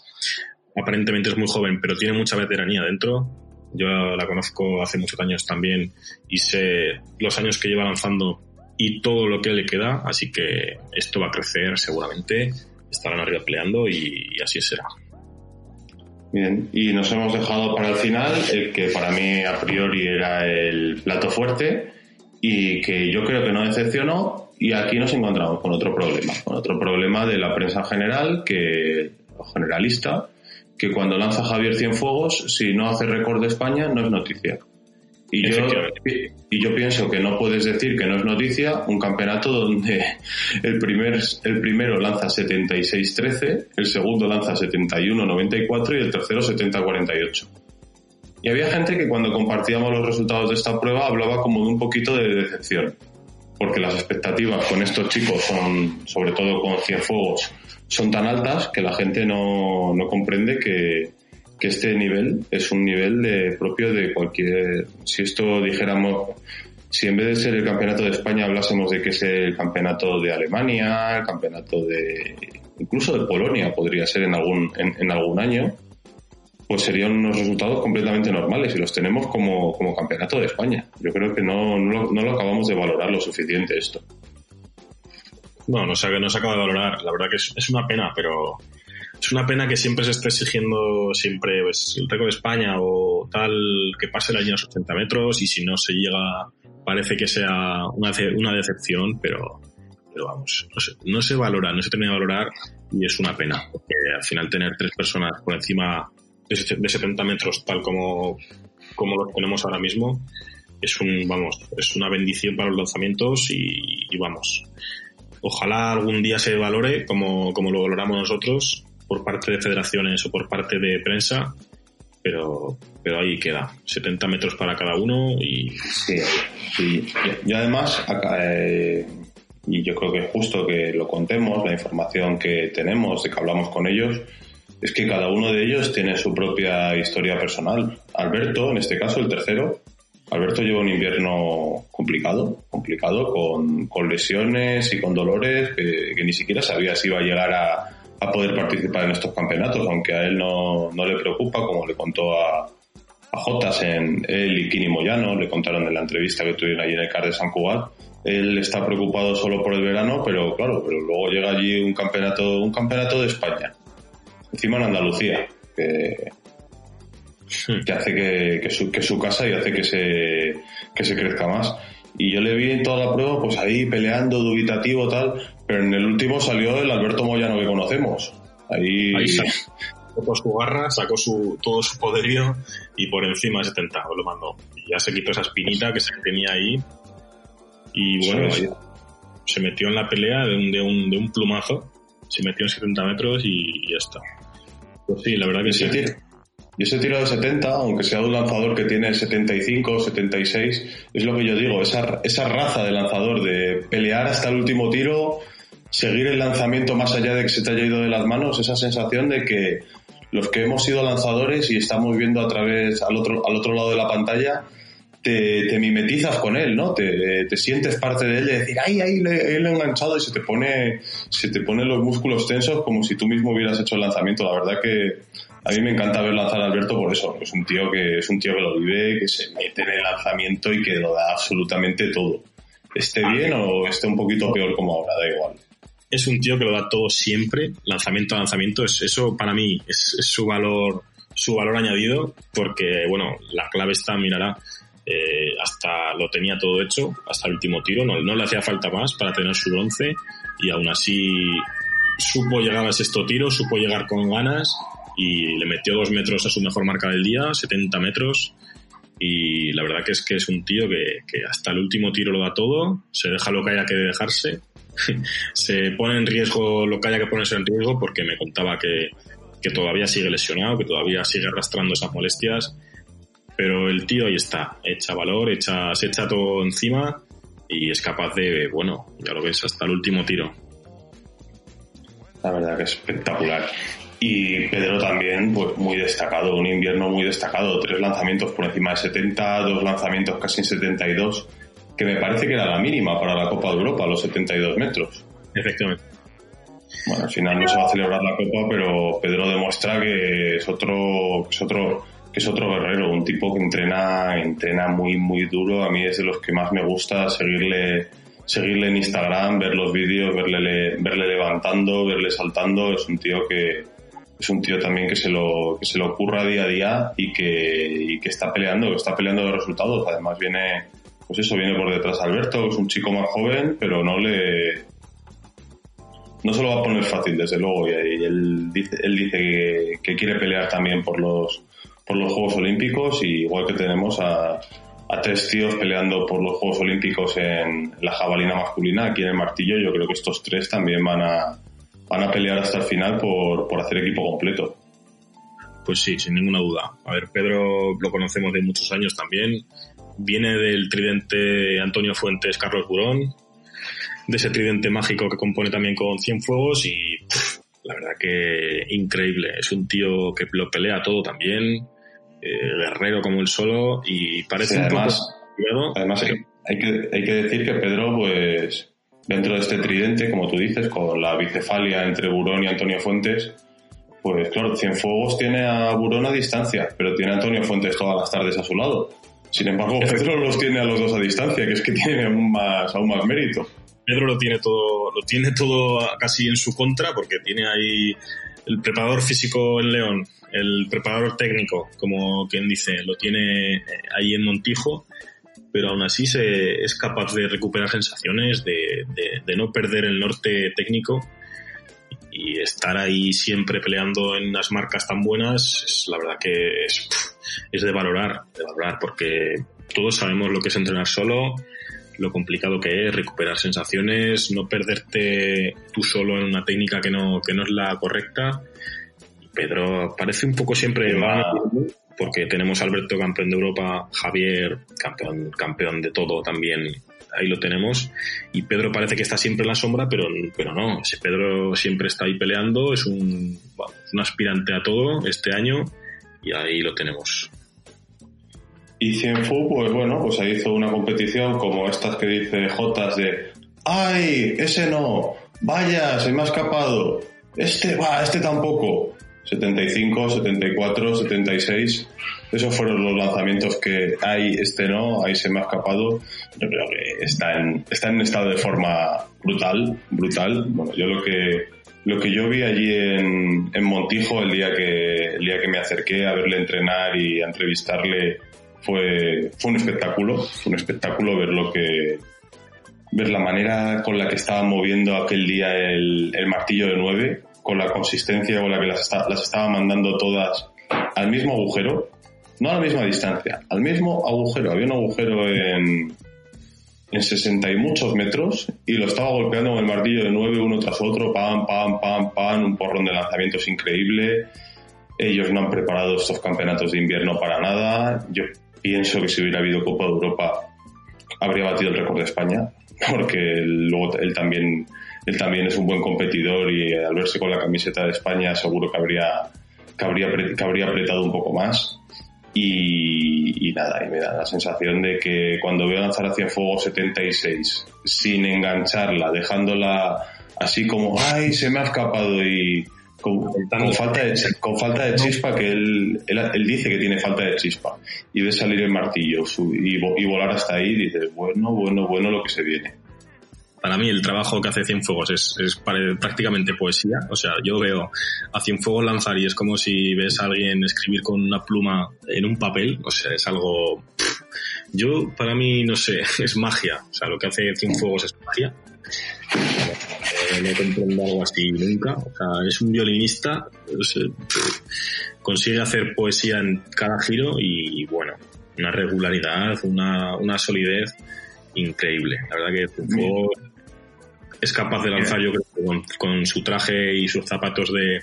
aparentemente es muy joven pero tiene mucha veteranía dentro yo la conozco hace muchos años también y sé los años que lleva lanzando y todo lo que le queda así que esto va a crecer seguramente estarán arriba peleando y, así será. Bien, y nos hemos dejado para el final el que para mí a priori era el plato fuerte y que yo creo que no decepcionó y aquí nos encontramos con otro problema, con otro problema de la prensa general, que generalista, que cuando lanza Javier Cienfuegos, si no hace récord de España, no es noticia. Y yo, y yo pienso que no puedes decir que no es noticia un campeonato donde el, primer, el primero lanza 76-13, el segundo lanza 71-94 y el tercero 70-48. Y había gente que cuando compartíamos los resultados de esta prueba hablaba como de un poquito de decepción, porque las expectativas con estos chicos son, sobre todo con Cienfuegos, son tan altas que la gente no, no comprende que, que este nivel es un nivel de, propio de cualquier. Si esto dijéramos, si en vez de ser el campeonato de España hablásemos de que es el campeonato de Alemania, el campeonato de. incluso de Polonia podría ser en algún, en, algún año, pues serían unos resultados completamente normales y los tenemos como, como campeonato de España. Yo creo que no, no, no lo acabamos de valorar lo suficiente esto. No, no se, no se acaba de valorar. La verdad que es, es una pena, pero es una pena que siempre se esté exigiendo siempre pues, el récord de España o tal que pase la línea de los 80 metros y si no se llega parece que sea una, una decepción, pero, pero vamos, no se, no se valora, no se termina de valorar y es una pena, porque al final tener tres personas por encima de 70 metros tal como, como los tenemos ahora mismo es un, vamos, es una bendición para los lanzamientos y vamos, ojalá algún día se valore como, como lo valoramos nosotros por parte de federaciones o por parte de prensa, pero, pero ahí queda, 70 metros para cada uno y... Sí, y, además, eh, y yo creo que es justo que lo contemos, la información que tenemos, de que hablamos con ellos, es que cada uno de ellos tiene su propia historia personal. Alberto, en este caso, el tercero, Alberto lleva un invierno complicado, complicado, con, con lesiones y con dolores que, ni siquiera sabía si iba a llegar a, a poder participar en estos campeonatos, aunque a él no, no le preocupa, como le contó a, a Jotas en él y Kini Moyano, le contaron en la entrevista que tuvieron allí en el CAR de San Cugat. Él está preocupado solo por el verano, pero claro, pero luego llega allí un campeonato, un campeonato de España, encima en Andalucía, que, que hace que, que, su, que su casa y hace que se, que se crezca más. Y yo le vi en toda la prueba, pues ahí peleando, dubitativo, tal, pero en el último salió el Alberto Moyano que conocemos. Ahí, ahí sacó su garra, sacó su, todo su poderío y por encima de 70 lo mandó. Y ya se quitó esa espinita que se tenía ahí. Y bueno, sí, se metió en la pelea de un, de un, de un plumazo, se metió en 70 metros y, ya está. Pues sí, la verdad que sí. Y ese tiro de 70, aunque sea de un lanzador que tiene 75, 76, es lo que yo digo, esa, esa raza de lanzador de pelear hasta el último tiro, seguir el lanzamiento más allá de que se te haya ido de las manos, esa sensación de que los que hemos sido lanzadores y estamos viendo a través, al otro, al otro lado de la pantalla, te, te mimetizas con él, ¿no? Te, te, sientes parte de él de decir, ay, le, le he enganchado y se te pone, se te ponen los músculos tensos como si tú mismo hubieras hecho el lanzamiento. La verdad que a mí me encanta ver lanzar a Alberto por eso. Es un tío que es un tío que lo vive, que se mete en el lanzamiento y que lo da absolutamente todo. Esté bien o esté un poquito peor como ahora, da igual. Es un tío que lo da todo siempre, lanzamiento a lanzamiento. Es, eso para mí es, es, su valor, su valor añadido, porque bueno, la clave está, mirará, eh, hasta lo tenía todo hecho, hasta el último tiro, no, no le hacía falta más para tener su bronce y aún así supo llegar a sexto tiro, supo llegar con ganas y le metió dos metros a su mejor marca del día, 70 metros. y la verdad que es que es un tío que, hasta el último tiro lo da todo, se deja lo que haya que dejarse, se pone en riesgo lo que haya que ponerse en riesgo porque me contaba que, que todavía sigue lesionado, que todavía sigue arrastrando esas molestias, pero el tío ahí está, echa valor, echa, se echa todo encima y es capaz de, bueno, ya lo ves, hasta el último tiro. La verdad que es espectacular. Y Pedro también, pues muy destacado, un invierno muy destacado, tres lanzamientos por encima de 70, dos lanzamientos casi en 72, que me parece que era la mínima para la Copa de Europa, los 72 metros. Efectivamente. Bueno, al final no se va a celebrar la Copa, pero Pedro demuestra que es otro, que es otro, que es otro guerrero, un tipo que entrena, entrena muy, muy duro. A mí es de los que más me gusta seguirle, seguirle en Instagram, ver los vídeos, verle, verle levantando, verle saltando. Es un tío que, es un tío también que se lo, que se lo ocurra día a día y que, y que está peleando, que está peleando los resultados. Además viene, pues eso, viene por detrás Alberto, es un chico más joven, pero no le, no se lo va a poner fácil, desde luego, y, él dice, él dice que, que, quiere pelear también por los, por los Juegos Olímpicos, y igual que tenemos a, a tres tíos peleando por los Juegos Olímpicos en la jabalina masculina, aquí en el martillo, yo creo que estos tres también van a, van a pelear hasta el final por, por hacer equipo completo. Pues sí, sin ninguna duda. A ver, Pedro lo conocemos de muchos años también. Viene del tridente Antonio Fuentes, Carlos Burón, de ese tridente mágico que compone también con Cienfuegos y pff, la verdad que increíble. Es un tío que lo pelea todo también, eh, guerrero como el solo y parece Sí, un además, poco... además hay, hay que, hay que decir que Pedro, pues, dentro de este tridente, como tú dices, con la bicefalia entre Burón y Antonio Fuentes, pues claro, Cienfuegos tiene a Burón a distancia, pero tiene a Antonio Fuentes todas las tardes a su lado. Sin embargo, Pedro los tiene a los dos a distancia, que es que tiene aún más, aún más mérito. Pedro lo tiene todo, lo tiene todo casi en su contra porque tiene ahí el preparador físico en León, el preparador técnico, como quien dice, lo tiene ahí en Montijo, pero aún así se, es capaz de recuperar sensaciones, de, de, de no perder el norte técnico y estar ahí siempre peleando en las marcas tan buenas, es la verdad que es, es de valorar, de valorar, porque todos sabemos lo que es entrenar solo, lo complicado que es recuperar sensaciones, no perderte tú solo en una técnica que no, que no es la correcta. Pedro parece un poco siempre Va. Porque tenemos Alberto campeón de Europa, Javier campeón, campeón de todo también, ahí lo tenemos. Y Pedro parece que está siempre en la sombra, pero, pero no, ese Pedro siempre está ahí peleando, es un aspirante a todo este año y ahí lo tenemos. Y Cienfu, pues bueno, pues ahí hizo una competición como estas que dice Jotas de ¡Ay! Ese no, vaya, se me ha escapado. Este, va, este tampoco. 75, 74, 76. Esos fueron los lanzamientos que hay, este no, ahí se me ha escapado. Creo que está en, está en estado de forma brutal, brutal. Bueno, yo lo que, lo que yo vi allí en, en Montijo el día que, el día que me acerqué a verle entrenar y a entrevistarle fue, fue un espectáculo, fue un espectáculo ver lo que, ver la manera con la que estaba moviendo aquel día el, el martillo de 9, con la consistencia con la que las, esta- las estaba mandando todas al mismo agujero, no a la misma distancia, al mismo agujero. Había un agujero en, en 60 y muchos metros y lo estaba golpeando con el martillo de 9 uno tras otro, pam, pam, pam, pam, un porrón de lanzamientos increíble. Ellos no han preparado estos campeonatos de invierno para nada. Yo pienso que si hubiera habido Copa de Europa habría batido el récord de España, porque luego él también, él también es un buen competidor y al verse con la camiseta de España seguro que habría, que habría, que habría apretado un poco más. Y, y nada, y me da la sensación de que cuando veo lanzar hacia fuego 76 sin engancharla, dejándola así como, ay, se me ha escapado y con, con falta, de, con falta de chispa, que él, él, él dice que tiene falta de chispa, y ve salir el martillo y, y volar hasta ahí, dices, bueno, bueno, bueno lo que se viene. Para mí el trabajo que hace Cienfuegos es, es prácticamente poesía. O sea, yo veo a Cienfuegos lanzar y es como si ves a alguien escribir con una pluma en un papel. O sea, es algo... Yo, para mí, no sé, es magia. O sea, lo que hace Cienfuegos es magia. Eh, no comprendo algo así nunca. O sea, es un violinista, consigue hacer poesía en cada giro y bueno, una regularidad, una, una solidez increíble. La verdad que Cienfuegos es capaz de lanzar, yo creo, con, su traje y sus zapatos de,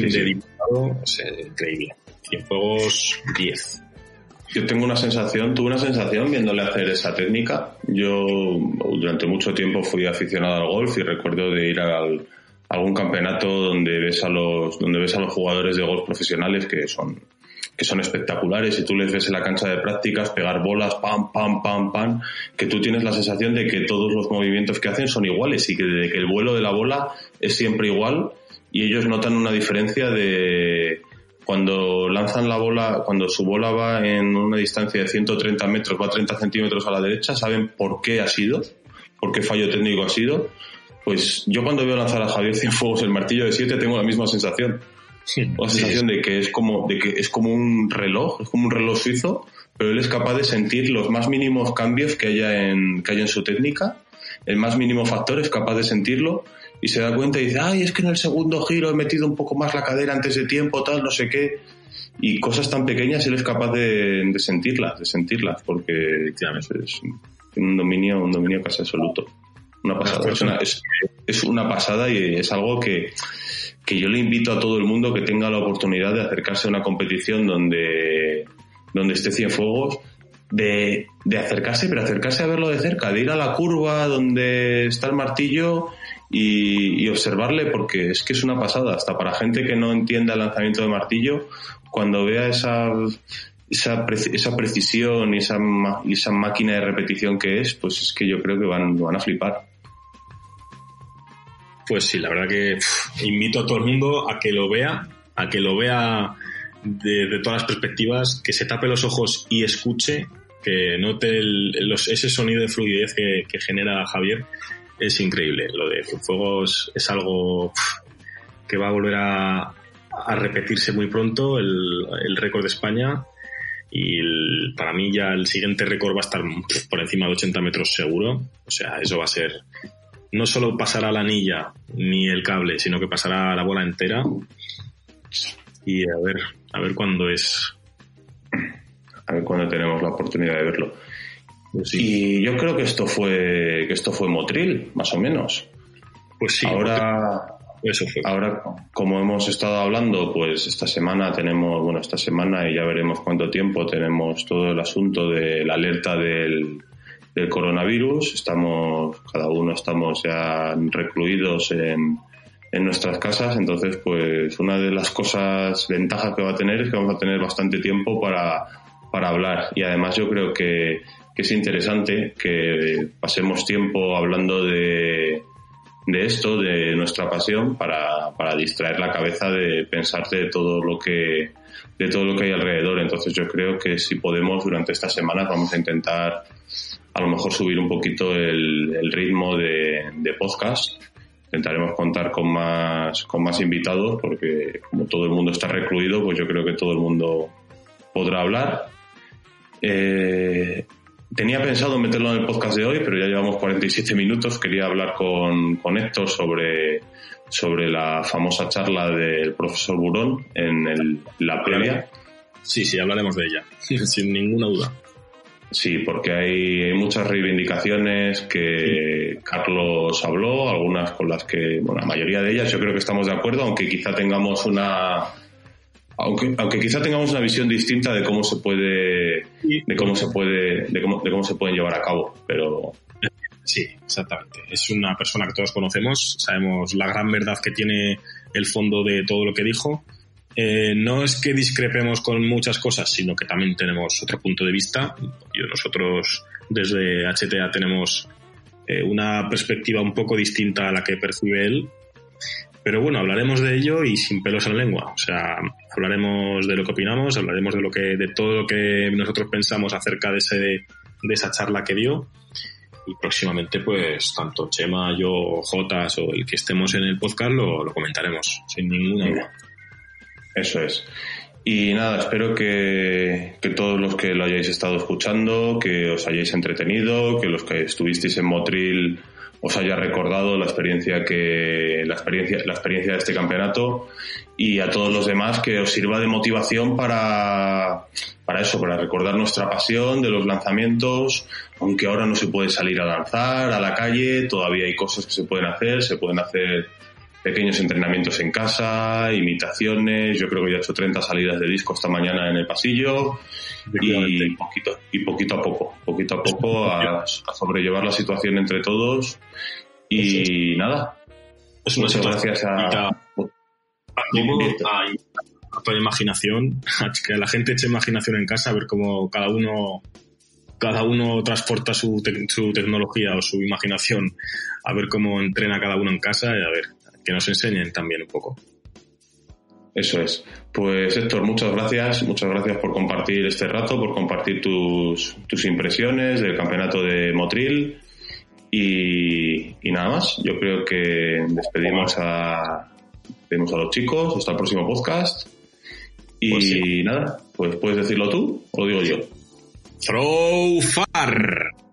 de diputado, es increíble. Cienfuegos 10. Yo tengo una sensación, tuve una sensación viéndole hacer esa técnica. Yo durante mucho tiempo fui aficionado al golf y recuerdo de ir al, a algún campeonato donde ves a los, donde ves a los jugadores de golf profesionales que son, que son espectaculares y tú les ves en la cancha de prácticas pegar bolas, pam, pam, pam, pam, que tú tienes la sensación de que todos los movimientos que hacen son iguales y que, de que el vuelo de la bola es siempre igual y ellos notan una diferencia de, cuando lanzan la bola, cuando su bola va en una distancia de 130 metros, va a 30 centímetros a la derecha, saben por qué ha sido, por qué fallo técnico ha sido. Pues yo cuando veo lanzar a Javier Cienfuegos el martillo de 7 tengo la misma sensación. La sensación de que es como, de que es como un reloj, es como un reloj suizo, pero él es capaz de sentir los más mínimos cambios que haya en, que haya en su técnica, el más mínimo factor es capaz de sentirlo y se da cuenta y dice, ay, es que en el segundo giro he metido un poco más la cadera antes de tiempo, tal, no sé qué. Y cosas tan pequeñas él es capaz de, sentirlas, de sentirlas, porque es un dominio, un dominio casi absoluto. Una pasada. Es una, es, una pasada y es algo que, que yo le invito a todo el mundo que tenga la oportunidad de acercarse a una competición donde, donde esté Cienfuegos, de, de acercarse, pero acercarse a verlo de cerca, de ir a la curva donde está el martillo y, observarle porque es que es una pasada, hasta para gente que no entienda el lanzamiento de martillo, cuando vea esa, esa, esa precisión y esa, esa máquina de repetición que es, pues es que yo creo que van, van a flipar. Pues sí, la verdad que invito a todo el mundo a que lo vea, a que lo vea de, todas las perspectivas, que se tape los ojos y escuche, que note los, ese sonido de fluidez que, genera Javier es increíble. Lo de Fuegos es algo que va a volver a, repetirse muy pronto, el, récord de España. Y para mí ya el siguiente récord va a estar por encima de 80 metros seguro. O sea, eso va a ser... No solo pasará la anilla ni el cable, sino que pasará la bola entera. Y a ver, a ver cuándo es. A ver cuándo tenemos la oportunidad de verlo. Pues y yo creo que esto fue que esto fue Motril, más o menos. Pues sí. Ahora, eso fue. ahora, como hemos estado hablando, pues esta semana tenemos, bueno, esta semana y ya veremos cuánto tiempo tenemos todo el asunto de la alerta del, del coronavirus. Estamos, cada uno estamos ya recluidos en, en nuestras casas, entonces, pues una de las cosas, ventajas que va a tener es que vamos a tener bastante tiempo para, para hablar. Y además yo creo que que es interesante que pasemos tiempo hablando de, de esto, de nuestra pasión, para, para, distraer la cabeza de pensar de todo lo que de todo lo que hay alrededor. Entonces yo creo que si podemos durante estas semanas vamos a intentar a lo mejor subir un poquito el, ritmo de, de, podcast. Intentaremos contar con más, con más invitados porque como todo el mundo está recluido, pues yo creo que todo el mundo podrá hablar. Eh, Tenía pensado meterlo en el podcast de hoy, pero ya llevamos 47 minutos. Quería hablar con, con Héctor sobre, sobre la famosa charla del profesor Burón en el, la previa. Sí, sí, hablaremos de ella, sin ninguna duda. Sí, porque hay, muchas reivindicaciones que Carlos habló, algunas con las que, bueno, la mayoría de ellas yo creo que estamos de acuerdo, aunque quizá tengamos una, aunque, aunque quizá tengamos una visión distinta de cómo se puede, de cómo se puede, de cómo, de cómo se pueden llevar a cabo, pero Sí, exactamente. Es una persona que todos conocemos, sabemos la gran verdad que tiene el fondo de todo lo que dijo. Eh, no es que discrepemos con muchas cosas, sino que también tenemos otro punto de vista. Nosotros desde HTA tenemos eh, una perspectiva un poco distinta a la que percibe él pero bueno, hablaremos de ello y sin pelos en la lengua. O sea, hablaremos de lo que opinamos, hablaremos de lo que, de todo lo que nosotros pensamos acerca de ese, de esa charla que dio. Y próximamente, pues, tanto Chema, yo, Jotas o el que estemos en el podcast lo, lo comentaremos, sin ninguna duda. Eso es. Y nada, espero que, que, todos los que lo hayáis estado escuchando, que os hayáis entretenido, que los que estuvisteis en Motril os haya recordado la experiencia que la experiencia la experiencia de este campeonato y a todos los demás que os sirva de motivación para para eso para recordar nuestra pasión de los lanzamientos aunque ahora no se puede salir a lanzar a la calle todavía hay cosas que se pueden hacer se pueden hacer pequeños entrenamientos en casa, imitaciones, yo creo que ya he hecho 30 salidas de disco esta mañana en el pasillo y poquito, y poquito a poco, poquito a poco a, sobrellevar la situación entre todos y nada. Es Muchas gracias a... A, tu imaginación, que la gente eche imaginación en casa, a ver cómo cada uno cada uno transporta su, su tecnología o su imaginación, a ver cómo entrena cada uno en casa y a ver que nos enseñen también un poco. Eso es. Pues Héctor, muchas gracias, muchas gracias por compartir este rato, por compartir tus, tus impresiones del campeonato de Motril y, nada más. Yo creo que despedimos a, despedimos a los chicos, hasta el próximo podcast. Y pues nada, pues puedes decirlo tú o lo digo yo. Throw far.